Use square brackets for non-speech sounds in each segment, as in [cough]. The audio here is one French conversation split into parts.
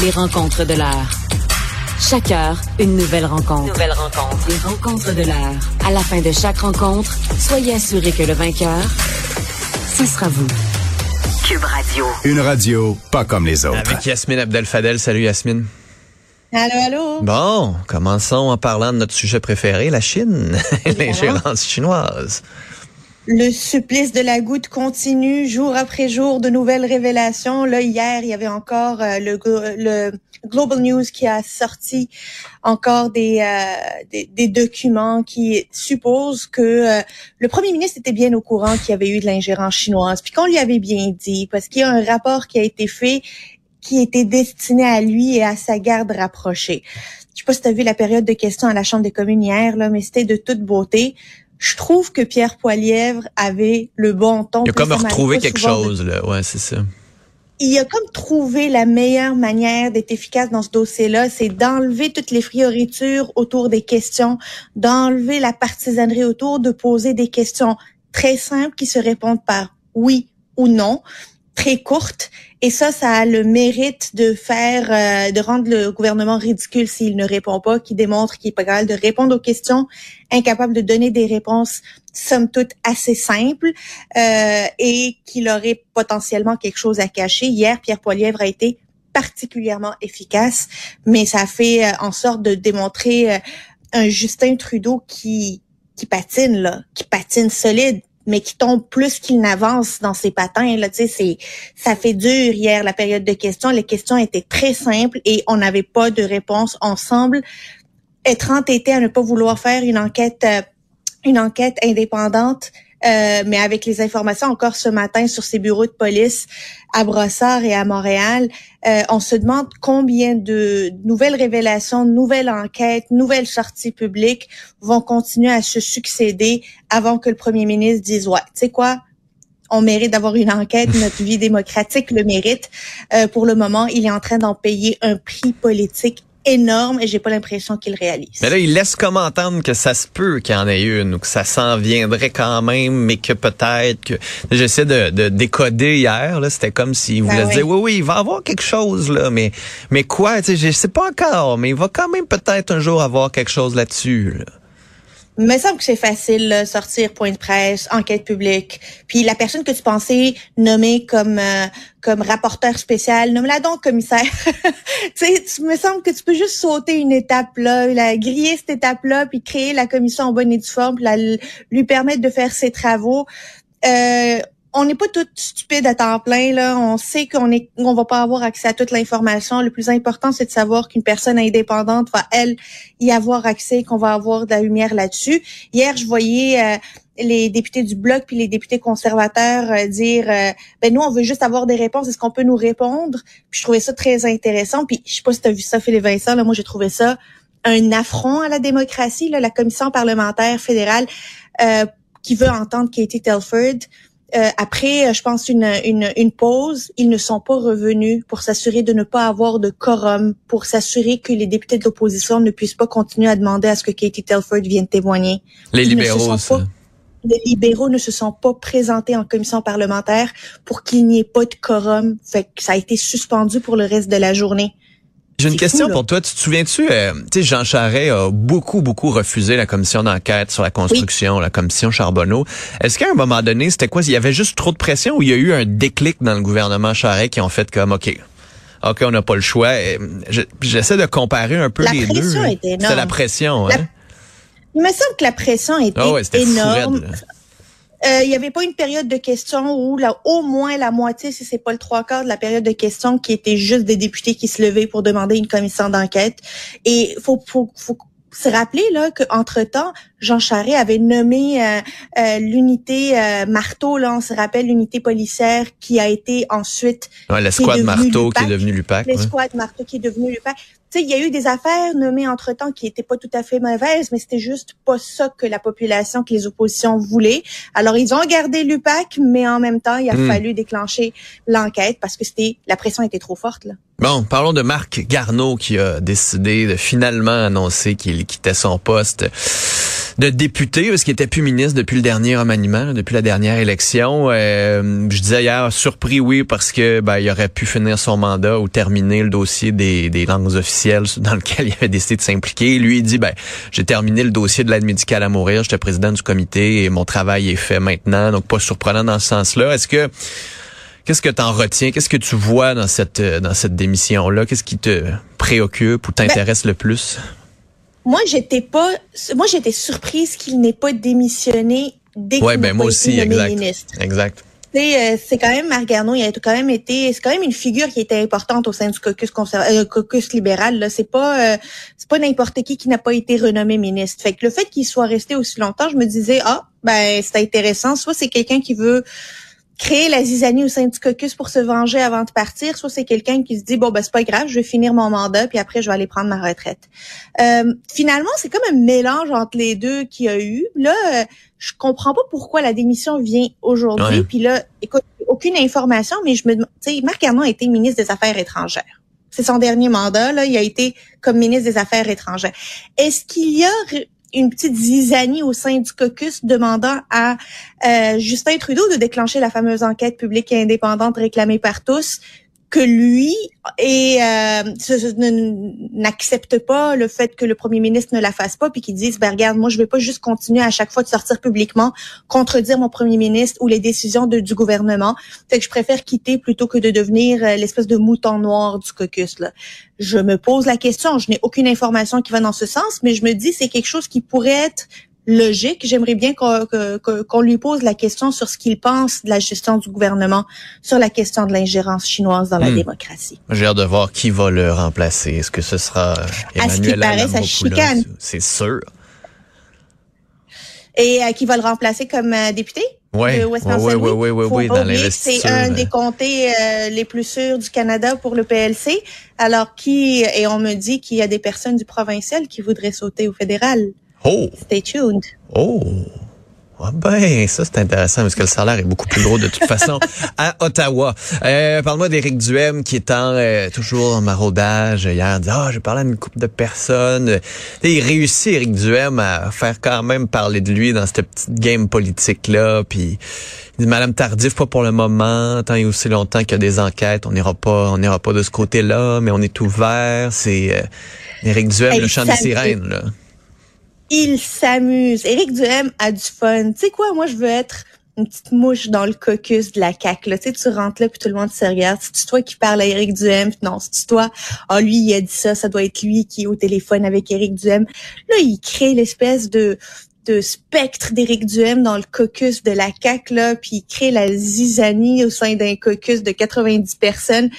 Les rencontres de l'heure. Chaque heure, une nouvelle rencontre. Nouvelle rencontre. Les rencontres de l'heure. À la fin de chaque rencontre, soyez assurés que le vainqueur, ce sera vous. Cube Radio. Une radio pas comme les autres. Avec Yasmine Abdel-Fadel. Salut Yasmine. Allô, allô? Bon, commençons en parlant de notre sujet préféré, la Chine, [laughs] l'ingérence chinoise. Le supplice de la goutte continue jour après jour, de nouvelles révélations. Là, hier, il y avait encore euh, le, le, Global News qui a sorti encore des, euh, des, documents qui supposent que euh, le premier ministre était bien au courant qu'il y avait eu de l'ingérence chinoise, puis qu'on lui avait bien dit, parce qu'il y a un rapport qui a été fait qui était destiné à lui et à sa garde rapprochée. Je sais pas si tu as vu la période de questions à la Chambre des communes hier, là, mais c'était de toute beauté je trouve que Pierre Poilièvre avait le bon ton. Il a comme retrouvé quelque chose, là. Ouais, c'est ça. Il a comme trouvé la meilleure manière d'être efficace dans ce dossier-là, c'est d'enlever toutes les frioritures autour des questions, d'enlever la partisanerie autour, de poser des questions très simples qui se répondent par oui ou non, très courtes et ça, ça a le mérite de faire, euh, de rendre le gouvernement ridicule s'il ne répond pas, qui démontre qu'il est pas capable de répondre aux questions, incapable de donner des réponses, somme toute, assez simples, euh, et qu'il aurait potentiellement quelque chose à cacher. Hier, Pierre Poilièvre a été particulièrement efficace, mais ça fait euh, en sorte de démontrer un Justin Trudeau qui qui patine là, qui patine solide mais qui tombe plus qu'il n'avance dans ses patins. Là, c'est, ça fait dur hier la période de questions. Les questions étaient très simples et on n'avait pas de réponse ensemble. Être entêté à ne pas vouloir faire une enquête, euh, une enquête indépendante, euh, mais avec les informations encore ce matin sur ces bureaux de police à Brossard et à Montréal, euh, on se demande combien de nouvelles révélations, nouvelles enquêtes, nouvelles sorties publiques vont continuer à se succéder avant que le premier ministre dise ouais, tu sais quoi, on mérite d'avoir une enquête, [laughs] notre vie démocratique le mérite. Euh, pour le moment, il est en train d'en payer un prix politique énorme et j'ai pas l'impression qu'il réalise. Mais là, il laisse comme entendre que ça se peut qu'il y en ait une ou que ça s'en viendrait quand même, mais que peut-être que j'essaie de, de, décoder hier. Là, c'était comme s'il ben voulait dire oui, oui, il va avoir quelque chose là, mais mais quoi Tu sais, je sais pas encore, mais il va quand même peut-être un jour avoir quelque chose là-dessus. Là. Me semble que c'est facile, sortir point de presse, enquête publique. Puis la personne que tu pensais nommer comme euh, comme rapporteur spécial, nomme-la donc commissaire. [laughs] tu sais, tu me semble que tu peux juste sauter une étape là, griller cette étape-là, puis créer la commission en bonne et due forme, puis la, lui permettre de faire ses travaux. Euh, on n'est pas toutes stupides à temps plein là. On sait qu'on est, va pas avoir accès à toute l'information. Le plus important, c'est de savoir qu'une personne indépendante va elle y avoir accès, qu'on va avoir de la lumière là-dessus. Hier, je voyais euh, les députés du bloc puis les députés conservateurs euh, dire, euh, ben nous, on veut juste avoir des réponses. Est-ce qu'on peut nous répondre? Puis je trouvais ça très intéressant. Puis je sais pas si tu vu ça, Philippe Vincent. Là, moi, j'ai trouvé ça un affront à la démocratie. La commission parlementaire fédérale qui veut entendre Katie Telford euh, après, euh, je pense, une, une, une, pause, ils ne sont pas revenus pour s'assurer de ne pas avoir de quorum, pour s'assurer que les députés de l'opposition ne puissent pas continuer à demander à ce que Katie Telford vienne témoigner. Les libéraux, ça. les libéraux ne se sont pas présentés en commission parlementaire pour qu'il n'y ait pas de quorum. Fait que ça a été suspendu pour le reste de la journée. J'ai une question pour toi. Tu te souviens-tu, euh, tu sais, Jean Charest a beaucoup, beaucoup refusé la commission d'enquête sur la construction, la commission Charbonneau. Est-ce qu'à un moment donné, c'était quoi? Il y avait juste trop de pression ou il y a eu un déclic dans le gouvernement Charest qui ont fait comme, OK, OK, on n'a pas le choix. J'essaie de comparer un peu la les deux. C'est la pression, hein? Il me semble que la pression était, oh énorme. Il n'y avait pas une période de questions où là, au moins la moitié, si c'est pas le trois quarts de la période de questions, qui était juste des députés qui se levaient pour demander une commission d'enquête. Et faut, faut, faut se rappeler là qu'entre temps, Jean Charest avait nommé euh, euh, l'unité euh, Marteau, là, on se rappelle, l'unité policière qui a été ensuite... Ouais, l'escouade Marteau qui est devenue l'UPAC. L'escouade Marteau qui est devenue l'UPAC il y a eu des affaires nommées entre-temps qui étaient pas tout à fait mauvaises, mais c'était juste pas ça que la population, que les oppositions voulaient. Alors, ils ont gardé l'UPAC, mais en même temps, il a hmm. fallu déclencher l'enquête parce que c'était la pression était trop forte. Là. Bon, parlons de Marc Garneau qui a décidé de finalement annoncer qu'il quittait son poste de député, parce qu'il était plus ministre depuis le dernier remaniement, depuis la dernière élection. Euh, je disais hier, surpris, oui, parce que ben, il aurait pu finir son mandat ou terminer le dossier des, des langues officielles [laughs] dans lequel il avait décidé de s'impliquer. Lui, il dit, ben, j'ai terminé le dossier de l'aide médicale à mourir, j'étais président du comité et mon travail est fait maintenant, donc pas surprenant dans ce sens-là. Est-ce que Qu'est-ce que tu en retiens? Qu'est-ce que tu vois dans cette dans cette démission-là? Qu'est-ce qui te préoccupe ou t'intéresse le plus? Moi, j'étais pas, moi, j'étais surprise qu'il n'ait pas démissionné dès ouais, ben, moi aussi, exact. ministre. Exact. Euh, c'est quand même Marc Garneau, il a quand même été, c'est quand même une figure qui était importante au sein du caucus euh, caucus libéral. Là, c'est pas, euh, c'est pas n'importe qui qui n'a pas été renommé ministre. Fait que le fait qu'il soit resté aussi longtemps, je me disais ah ben c'est intéressant. Soit c'est quelqu'un qui veut créer la zizanie au sein du caucus pour se venger avant de partir, soit c'est quelqu'un qui se dit bon ben c'est pas grave, je vais finir mon mandat puis après je vais aller prendre ma retraite. Euh, finalement, c'est comme un mélange entre les deux qu'il y a eu. Là, euh, je comprends pas pourquoi la démission vient aujourd'hui. Puis là, écoute, aucune information, mais je me, tu sais, Marc Herman a été ministre des Affaires étrangères. C'est son dernier mandat là, il a été comme ministre des Affaires étrangères. Est-ce qu'il y a une petite zizanie au sein du caucus demandant à euh, Justin Trudeau de déclencher la fameuse enquête publique et indépendante réclamée par tous que lui et euh, n'accepte pas le fait que le premier ministre ne la fasse pas puis qu'il dise ben regarde moi je vais pas juste continuer à chaque fois de sortir publiquement contredire mon premier ministre ou les décisions du gouvernement. Fait que je préfère quitter plutôt que de devenir euh, l'espèce de mouton noir du caucus là. Je me pose la question je n'ai aucune information qui va dans ce sens mais je me dis c'est quelque chose qui pourrait être logique. J'aimerais bien qu'on lui pose la question sur ce qu'il pense de la gestion du gouvernement, sur la question de l'ingérence chinoise dans la hmm. démocratie. J'ai hâte de voir qui va le remplacer. Est-ce que ce sera Emmanuel À ce chicane. C'est sûr. Et euh, qui va le remplacer comme euh, député? Oui, oui, oui, oui, oui, dans C'est un des comtés euh, les plus sûrs du Canada pour le PLC. Alors qui, et on me dit qu'il y a des personnes du provincial qui voudraient sauter au fédéral. Oh. Stay tuned. Oh. Ah ben, ça c'est intéressant parce que le salaire est beaucoup plus gros de toute façon [laughs] à Ottawa. Euh, Parle-moi d'Éric Duhem qui est en, euh, toujours en maraudage. Hier, il dit, ah, je parlais à une couple de personnes. il réussit, Éric Duhem, à faire quand même parler de lui dans cette petite game politique-là. Puis il dit, Madame Tardif, pas pour le moment, tant et aussi longtemps qu'il y a des enquêtes, on n'ira pas, on n'ira pas de ce côté-là, mais on est ouvert. C'est euh, Éric Duhem, le chant des sirènes, là il s'amuse. Éric Duhem a du fun. Tu sais quoi, moi, je veux être une petite mouche dans le caucus de la CAQ. Là. Tu sais, tu rentres là, puis tout le monde se regarde. C'est toi qui parle à Éric Duhem? non, c'est toi? Ah, lui, il a dit ça. Ça doit être lui qui est au téléphone avec Éric Duhem. Là, il crée l'espèce de de spectre d'Éric Duhem dans le caucus de la CAQ, là, puis il crée la zizanie au sein d'un caucus de 90 personnes.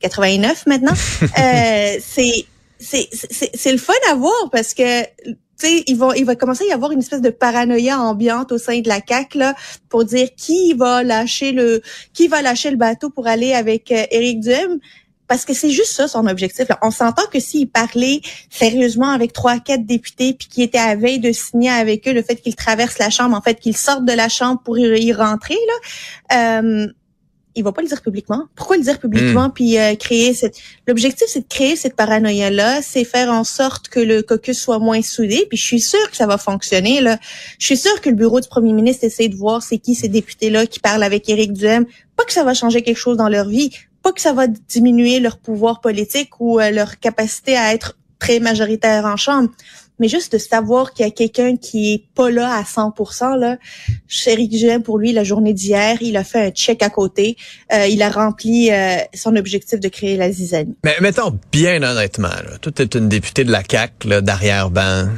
89 maintenant. [laughs] euh, c'est c'est le fun à voir parce que sais, il va, il va commencer à y avoir une espèce de paranoïa ambiante au sein de la CAC là pour dire qui va lâcher le, qui va lâcher le bateau pour aller avec euh, Éric Duhem. Parce que c'est juste ça son objectif. On s'entend que s'il parlait sérieusement avec trois, quatre députés, puis qu'il était à veille de signer avec eux le fait qu'il traverse la chambre, en fait qu'il sorte de la chambre pour y rentrer, là, euh, il va pas le dire publiquement. Pourquoi le dire publiquement hmm. puis euh, créer cette l'objectif c'est de créer cette paranoïa là, c'est faire en sorte que le caucus soit moins soudé puis je suis sûre que ça va fonctionner là. Je suis sûre que le bureau du premier ministre essaie de voir c'est qui ces députés là qui parlent avec Éric Duhem, pas que ça va changer quelque chose dans leur vie, pas que ça va diminuer leur pouvoir politique ou euh, leur capacité à être très majoritaire en chambre mais juste de savoir qu'il y a quelqu'un qui est pas là à 100%, là, Chéri Duhem, pour lui, la journée d'hier, il a fait un check à côté. Euh, il a rempli euh, son objectif de créer la zizanie. Mais mettons bien honnêtement, là, toi, es une députée de la CAQ, d'arrière-ban.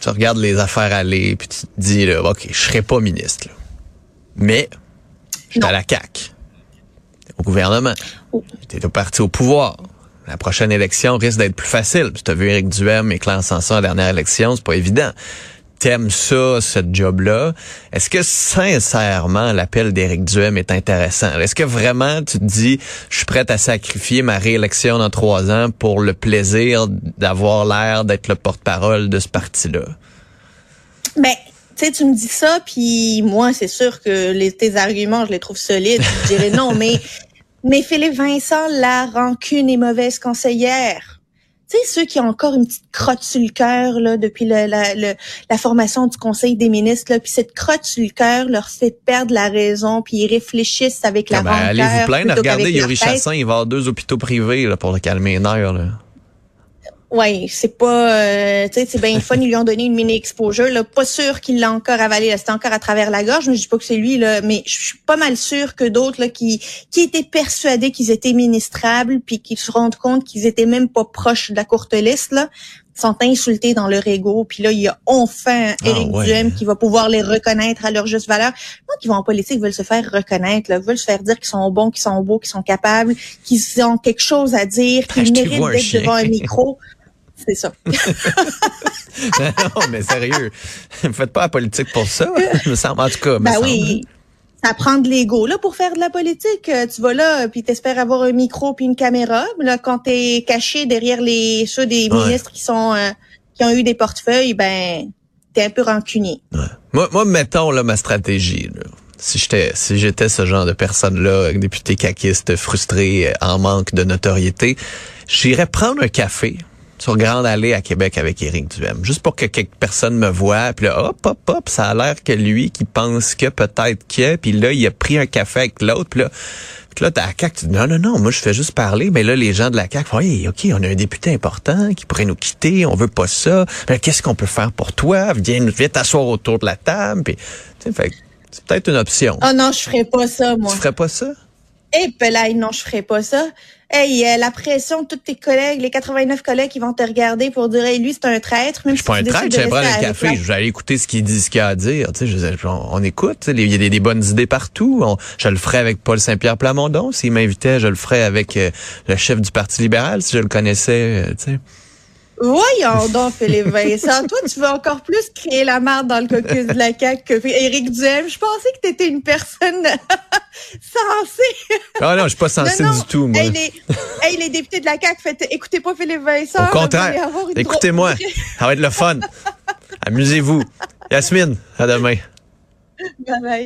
Tu regardes les affaires aller, puis tu te dis, là, OK, je serai pas ministre. Mais, je suis à la CAQ. Au gouvernement. Oh. Tu es au parti au pouvoir la prochaine élection risque d'être plus facile. Tu as vu Éric Duhem et Sanson à la dernière élection, c'est pas évident. t'aimes ça, ce job-là, est-ce que sincèrement l'appel d'Éric Duhem est intéressant? Est-ce que vraiment tu te dis, je suis prête à sacrifier ma réélection dans trois ans pour le plaisir d'avoir l'air d'être le porte-parole de ce parti-là? Ben, tu sais, tu me dis ça, puis moi, c'est sûr que les, tes arguments, je les trouve solides. Je dirais non, mais, mais Philippe Vincent, la rancune est mauvaise conseillère. Tu sais, ceux qui ont encore une petite crotte sur le cœur là depuis la, la, formation du Conseil des ministres, là, puis cette crotte sur le cœur leur fait perdre la raison, puis ils réfléchissent avec la ah ben, Allez vous plaindre, regardez Yuri Chassin, il va avoir deux hôpitaux privés là, pour le calmer les nerfs. Là. Ouais, c'est pas, euh, tu sais, c'est bien fun. Ils lui ont donné une mini exposure. Là, pas sûr qu'il l'a encore avalé. C'était encore à travers la gorge. Mais je dis pas que c'est lui là, mais je suis pas mal sûr que d'autres là qui qui étaient persuadés qu'ils étaient ministrables, puis qui se rendent compte qu'ils étaient même pas proches de la courte liste là, sont insultés dans leur ego. Puis là, il y a enfin ah, Éric Duhem qui va pouvoir les reconnaître à leur juste valeur. Moi, qui vont en politique veulent se faire reconnaître, là, veulent se faire dire qu'ils sont bons, qu'ils sont beaux, qu'ils sont capables, qu'ils ont quelque chose à dire, qu'ils méritent d'être devant un micro. [laughs] C'est ça. [laughs] non, mais sérieux, ne faites pas la politique pour ça, me semble. En tout cas, ben oui. Ça prend de l'ego là pour faire de la politique. Euh, tu vas là puis t'espères avoir un micro puis une caméra. Là, quand t'es caché derrière les ceux des ministres qui sont euh, qui ont eu des portefeuilles, ben t'es un peu rancunier. Moi, moi, mettons là ma stratégie. Si j'étais si j'étais ce genre de personne là, député caquiste frustré, euh, en manque de notoriété, j'irais prendre un café sur Grande Allée à Québec avec Éric Duhem. Juste pour que quelques personnes me voient. Puis là, hop, hop, hop, ça a l'air que lui qui pense que peut-être que. Puis là, il a pris un café avec l'autre. Puis là, puis là, t'as la CAQ, tu dis, non, non, non, moi, je fais juste parler. Mais là, les gens de la CAQ font, hey, OK, on a un député important qui pourrait nous quitter, on veut pas ça. Qu'est-ce qu'on peut faire pour toi? Viens, viens t'asseoir autour de la table. Puis, tu sais, c'est peut-être une option. Ah oh non, je ferais pas ça, moi. Tu ferais pas ça? Eh, hey, non, je ferais pas ça. Hey, euh, la pression de tous tes collègues, les 89 collègues qui vont te regarder pour dire, hey, lui, c'est un traître. Même je suis pas un traître, j'allais prendre un café, j'allais écouter ce qu'il dit, ce qu'il a à dire. Tu sais, on, écoute, il y a des, bonnes idées partout. je le ferais avec Paul Saint-Pierre Plamondon. S'il m'invitait, je le ferais avec euh, le chef du Parti libéral, si je le connaissais. Euh, tu sais. Voyons donc, Philippe Vincent. Toi, tu veux encore plus créer la marde dans le caucus de la CAQ que Éric Duhem. Je pensais que tu étais une personne [laughs] sensée. Ah non, je suis pas sensée du tout, moi. Hey, les, députés de la CAQ, faites, écoutez pas Philippe Vincent. Au contraire, écoutez-moi. Ça va être le fun. Amusez-vous. Yasmine, à demain. Bye bye.